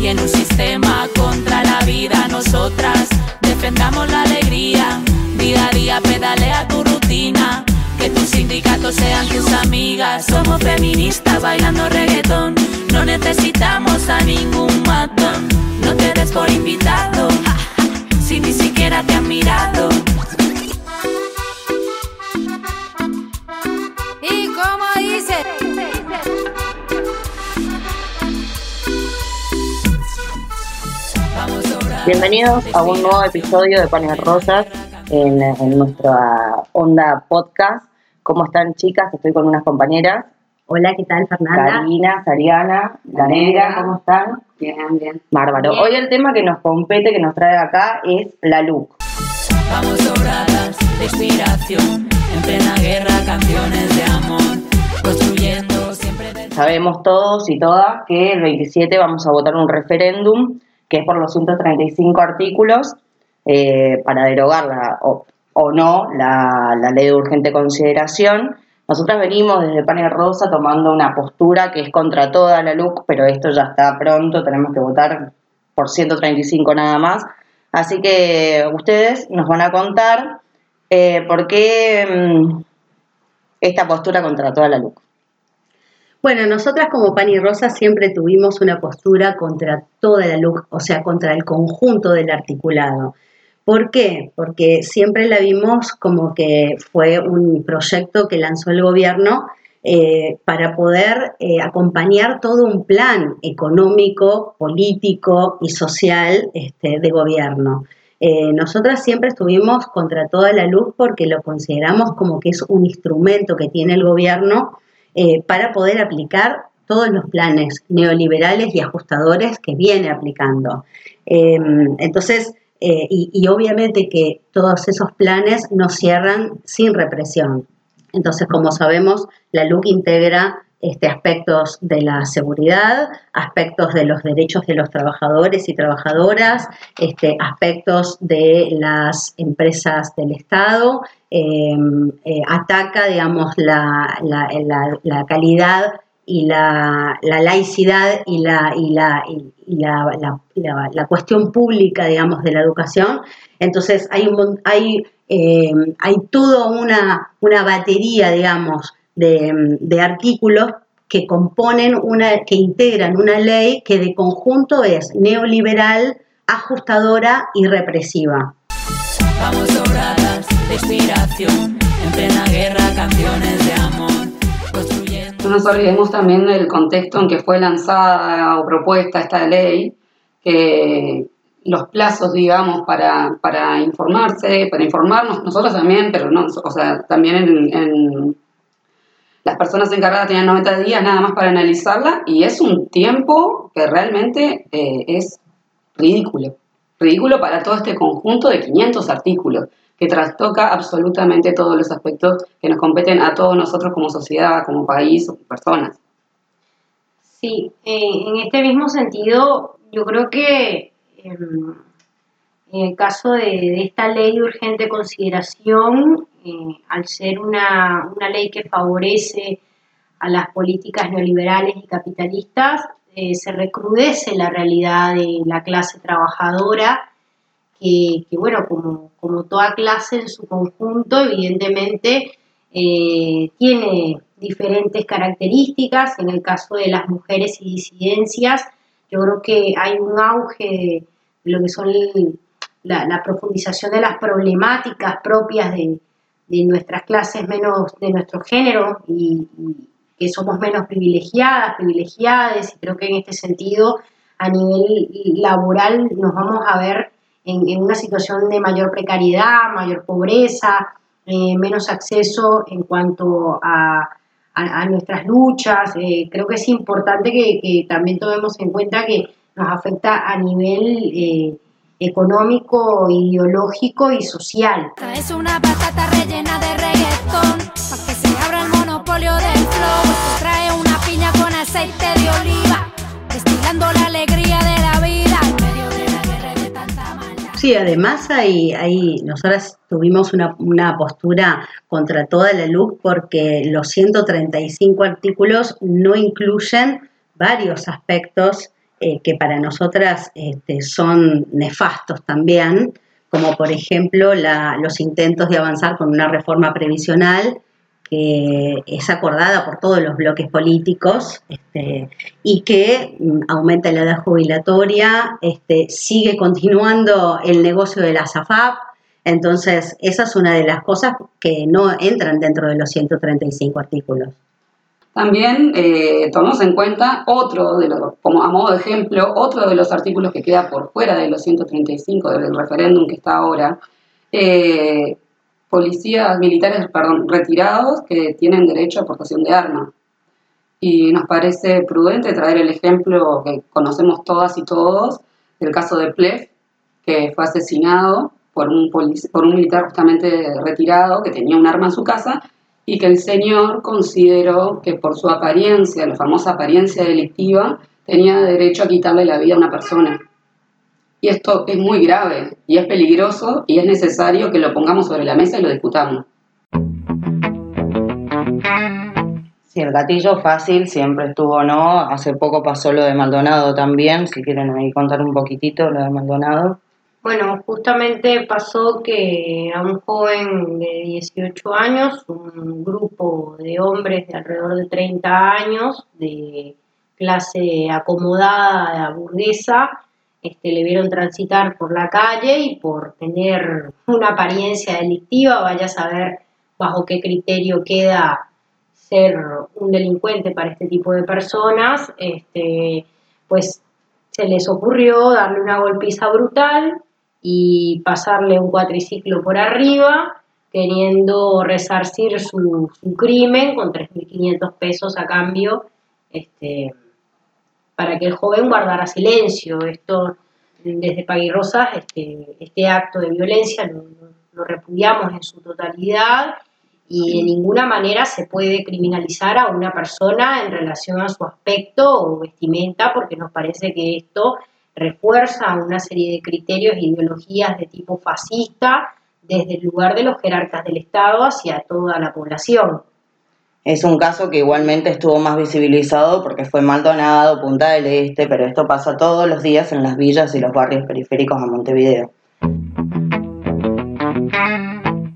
Y en un sistema contra la vida, nosotras defendamos la alegría. Día a día pedalea tu rutina. Que tus sindicatos sean tus amigas. Somos feministas bailando reggaetón. No necesitamos a ningún matón. No te des por invitado. Si ni siquiera te han mirado. Bienvenidos a un nuevo episodio de Panes Rosas en, en nuestra onda podcast. ¿Cómo están chicas? Estoy con unas compañeras. Hola, ¿qué tal, Fernanda? Karina, Sariana, la negra, ¿cómo están? Bien, bien. Bárbaro. Bien. Hoy el tema que nos compete, que nos trae acá, es la look. Vamos sobradas de inspiración. En plena guerra, canciones de amor. Construyendo siempre Sabemos todos y todas que el 27 vamos a votar un referéndum que es por los 135 artículos eh, para derogarla o, no la, ley de urgente consideración. Nosotras venimos desde Panes Rosa tomando una postura que es contra toda la LUC, pero esto ya está pronto, tenemos que votar por 135 nada más. Así que ustedes nos van a contar eh, por qué mm, esta postura contra toda la LUC. Bueno, nosotras como Pan y Rosa siempre tuvimos una postura contra toda la luz, o sea, contra el conjunto del articulado. ¿Por qué? Porque siempre la vimos como que fue un proyecto que lanzó el gobierno eh, para poder eh, acompañar todo un plan económico, político y social este, de gobierno. Eh, nosotras siempre estuvimos contra toda la luz porque lo consideramos como que es un instrumento que tiene el gobierno eh, para poder aplicar todos los planes neoliberales y ajustadores que viene aplicando. Eh, entonces, eh, y, y obviamente que todos esos planes no cierran sin represión. Entonces, como sabemos, la LUC integra este, aspectos de la seguridad, aspectos de los derechos de los trabajadores y trabajadoras, este, aspectos de las empresas del Estado, eh, eh, ataca, digamos, la, la, calidad y la, la, laicidad y, la, y, la, y la, cuestión pública, digamos, de la educación. Entonces, hay, un, hay, eh, hay toda una, una batería, digamos, de, de, artículos que componen una, que integran una ley que de conjunto es neoliberal, ajustadora y represiva. Vamos sobradas de inspiración, en plena guerra, canciones de amor. Construyendo... No nos olvidemos también del contexto en que fue lanzada o propuesta esta ley, que los plazos, digamos, para, para informarse, para informarnos, nosotros también, pero no, o sea, también en, en las personas encargadas tenían 90 días nada más para analizarla y es un tiempo que realmente eh, es ridículo. Ridículo para todo este conjunto de 500 artículos que trastoca absolutamente todos los aspectos que nos competen a todos nosotros como sociedad, como país o personas. Sí, eh, en este mismo sentido, yo creo que eh, en el caso de, esta ley de urgente consideración, eh, al ser una, una, ley que favorece a las políticas neoliberales y capitalistas, eh, se recrudece la realidad de la clase trabajadora, que, bueno, como, como, toda clase en su conjunto, evidentemente eh, tiene diferentes características. En el caso de las mujeres y disidencias, yo creo que hay un auge de, lo que son la, profundización de las problemáticas propias de, de, nuestras clases menos, de nuestro género y, que somos menos privilegiadas, privilegiadas, y creo que en este sentido a nivel laboral nos vamos a ver en, una situación de mayor precariedad, mayor pobreza, eh, menos acceso en cuanto a, a, nuestras luchas. Eh, creo que es importante que, que, también tomemos en cuenta que nos afecta a nivel... Eh, económico, ideológico y social. Es una patata rellena de reggaetón, para que se abra el monopolio del flow. Trae una piña con aceite de oliva, destilando la alegría de la vida. Sí, además hay, hay nosotras tuvimos una, una postura contra toda la LUC porque los 135 artículos no incluyen varios aspectos eh, que para nosotras este, son nefastos también, como por ejemplo los intentos de avanzar con una reforma previsional que es acordada por todos los bloques políticos este, y que mm, aumenta la edad jubilatoria, este, sigue continuando el negocio de la SAFAP. Entonces, esa es una de las cosas que no entran dentro de los 135 artículos. También eh, tomamos en cuenta otro, de los, como a modo de ejemplo, otro de los artículos que queda por fuera de los 135 del referéndum que está ahora, eh, policías militares perdón, retirados que tienen derecho a aportación de armas. Y nos parece prudente traer el ejemplo que conocemos todas y todos del caso de Plef, que fue asesinado por un, por un militar justamente retirado que tenía un arma en su casa y que el señor consideró que por su apariencia, la famosa apariencia delictiva, tenía derecho a quitarle la vida a una persona. Y esto es muy grave y es peligroso y es necesario que lo pongamos sobre la mesa y lo discutamos. Sí, el gatillo fácil siempre estuvo, ¿no? Hace poco pasó lo de Maldonado también, si quieren ahí contar un poquitito lo de Maldonado. Bueno, justamente pasó que a un joven de 18 años, un grupo de hombres de alrededor de 30 años, de clase acomodada, burguesa, este, le vieron transitar por la calle y por tener una apariencia delictiva, vaya a saber bajo qué criterio queda ser un delincuente para este tipo de personas, este, pues se les ocurrió darle una golpiza brutal y pasarle un cuatriciclo por arriba, queriendo resarcir su, su crimen con 3.500 pesos a cambio este, para que el joven guardara silencio. Esto, desde Paguirrosas, este, este acto de violencia lo, lo repudiamos en su totalidad y de ninguna manera se puede criminalizar a una persona en relación a su aspecto o vestimenta, porque nos parece que esto refuerza una serie de criterios e ideologías de tipo fascista desde el lugar de los jerarcas del Estado hacia toda la población. Es un caso que igualmente estuvo más visibilizado porque fue Maldonado, Punta del Este, pero esto pasa todos los días en las villas y los barrios periféricos de Montevideo.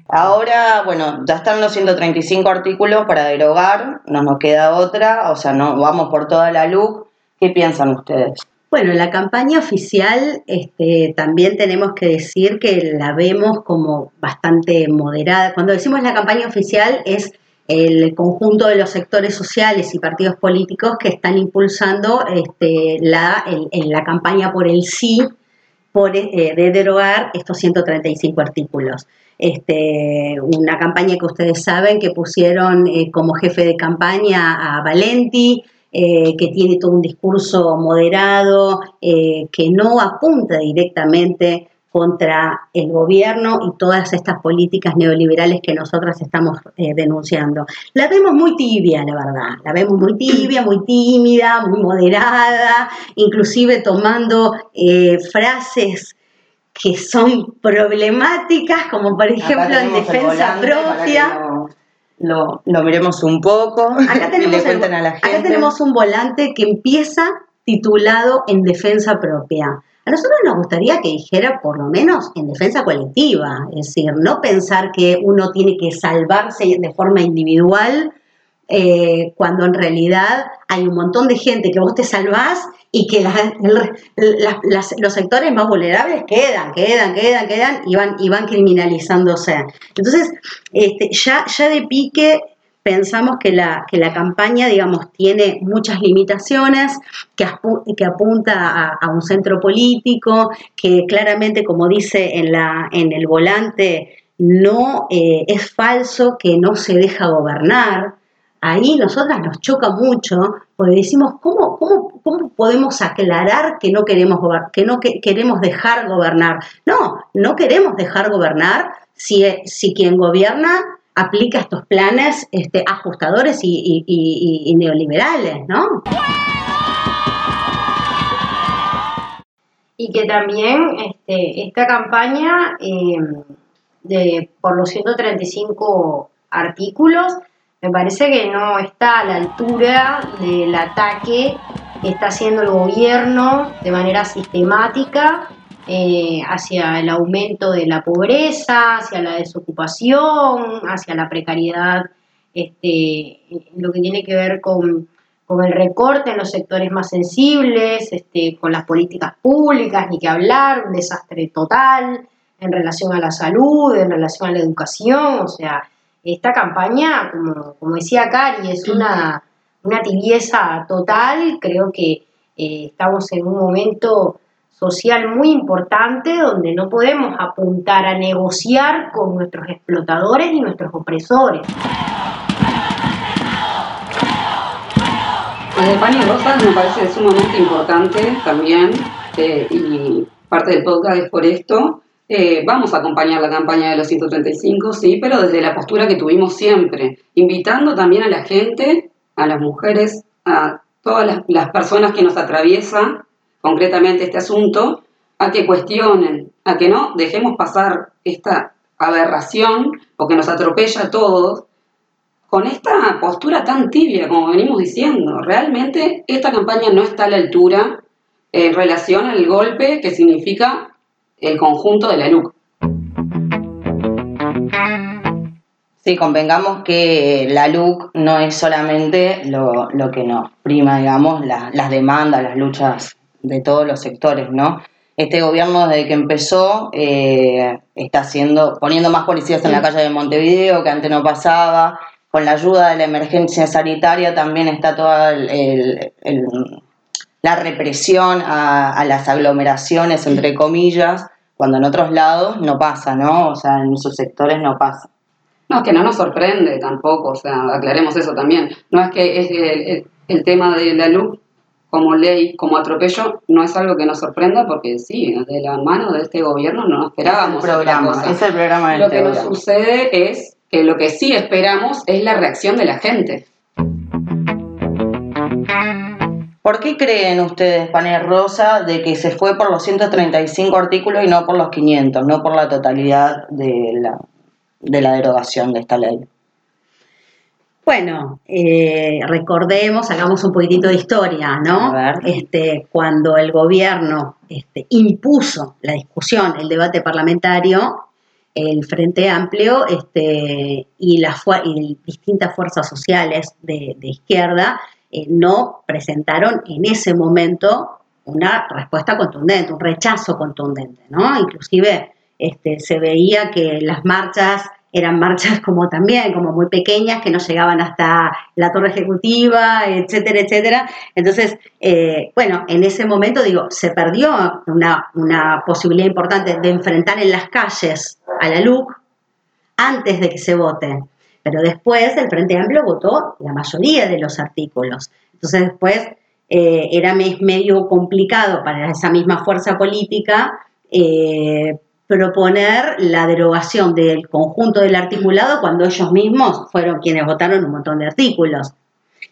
Ahora, bueno, ya están los 135 artículos para derogar, no nos queda otra, o sea, no vamos por toda la luz. ¿Qué piensan ustedes? Bueno, la campaña oficial este, también tenemos que decir que la vemos como bastante moderada. Cuando decimos la campaña oficial es el conjunto de los sectores sociales y partidos políticos que están impulsando este, la, campaña por el sí por, eh, de derogar estos 135 artículos. Este, una campaña que ustedes saben que pusieron eh, como jefe de campaña a Valenti, eh, que tiene todo un discurso moderado, que no apunta directamente contra el gobierno y todas estas políticas neoliberales que nosotras estamos eh, denunciando. La vemos muy tibia, la verdad, la vemos muy tibia, muy tímida, muy moderada, inclusive tomando eh, frases que son problemáticas, como por ejemplo en defensa propia. Lo, lo, miremos un poco acá tenemos, acá tenemos un volante que empieza titulado en defensa propia. A nosotros nos gustaría que dijera por lo menos en defensa colectiva, es decir, no pensar que uno tiene que salvarse de forma individual eh, cuando en realidad hay un montón de gente que vos te salvás y que los sectores más vulnerables quedan, quedan, quedan, quedan y van, y van criminalizándose. Entonces, este, ya, ya de pique pensamos que la, que la campaña, digamos, tiene muchas limitaciones, que, que apunta a, un centro político, que claramente, como dice en, la, en el volante, no eh, es falso que no se deja gobernar. Ahí nosotras nos choca mucho porque decimos, ¿cómo, cómo, cómo podemos aclarar que no, queremos que no queremos dejar gobernar? No, no queremos dejar gobernar si, si quien gobierna aplica estos planes este, ajustadores y, neoliberales, ¿no? Y que también este, esta campaña em, de, por los 135 artículos me parece que no está a la altura del ataque está haciendo el gobierno de manera sistemática eh, hacia el aumento de la pobreza, hacia la desocupación, hacia la precariedad, este, lo que tiene que ver con, el recorte en los sectores más sensibles, este, con las políticas públicas, ni que hablar, un desastre total en relación a la salud, en relación a la educación, o sea, esta campaña, como, como decía Cari, es una, una tibieza total, creo que eh, estamos en un momento social muy importante donde no podemos apuntar a negociar con nuestros explotadores y nuestros opresores. de Pan y Rosas me parece sumamente importante también, eh, y parte del podcast es por esto. Eh, vamos a acompañar la campaña de los 135, sí, pero desde la postura que tuvimos siempre, invitando también a la gente, a las mujeres, a todas las, personas que nos atraviesan concretamente este asunto, a que cuestionen, a que no dejemos pasar esta aberración o que nos atropella a todos con esta postura tan tibia como venimos diciendo. Realmente esta campaña no está a la altura en relación al golpe que significa el conjunto de la LUC. Sí, convengamos que la LUC no es solamente lo, que nos prima, digamos, las demandas, las luchas de todos los sectores, ¿no? Este gobierno desde que empezó eh, está haciendo, poniendo más policías en la calle de Montevideo, que antes no pasaba, con la ayuda de la emergencia sanitaria también está toda la represión a, las aglomeraciones, entre comillas, cuando en otros lados no pasa, ¿no? O sea, en esos sectores no pasa. No, que no nos sorprende tampoco, o sea, aclaremos eso también. No es que es el, tema de la luz como ley, como atropello, no es algo que nos sorprenda porque sí, de la mano de este gobierno no nos esperábamos. Es el programa, es el programa Lo que nos sucede es lo que sí esperamos es la reacción de la gente. ¿Por qué creen ustedes, Panel Rosa, de que se fue por los 135 artículos y no por los 500, no por la totalidad de la, de la derogación de esta ley? Bueno, eh, recordemos, hagamos un poquitito de historia, ¿no? Este, cuando el gobierno este, impuso la discusión, el debate parlamentario, el Frente Amplio este, y, las distintas fuerzas sociales de, izquierda eh, no presentaron en ese momento una respuesta contundente, un rechazo contundente, ¿no? Inclusive este, se veía que las marchas eran marchas como también, como muy pequeñas, que no llegaban hasta la torre ejecutiva, etcétera, etcétera. Entonces, eh, bueno, en ese momento, digo, se perdió una, una, posibilidad importante de enfrentar en las calles a la LUC antes de que se vote. Pero después el Frente Amplio votó la mayoría de los artículos. Entonces después eh, era medio complicado para esa misma fuerza política eh, proponer la derogación del conjunto del articulado cuando ellos mismos fueron quienes votaron un montón de artículos.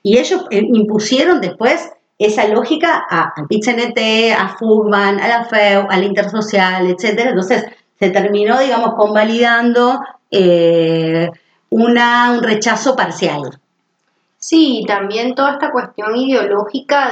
Y ellos eh, impusieron después esa lógica al PITCNT, a FUGMAN, a la FEU, al Intersocial, etc. Entonces se terminó, digamos, convalidando eh, una, un rechazo parcial. Sí, también toda esta cuestión ideológica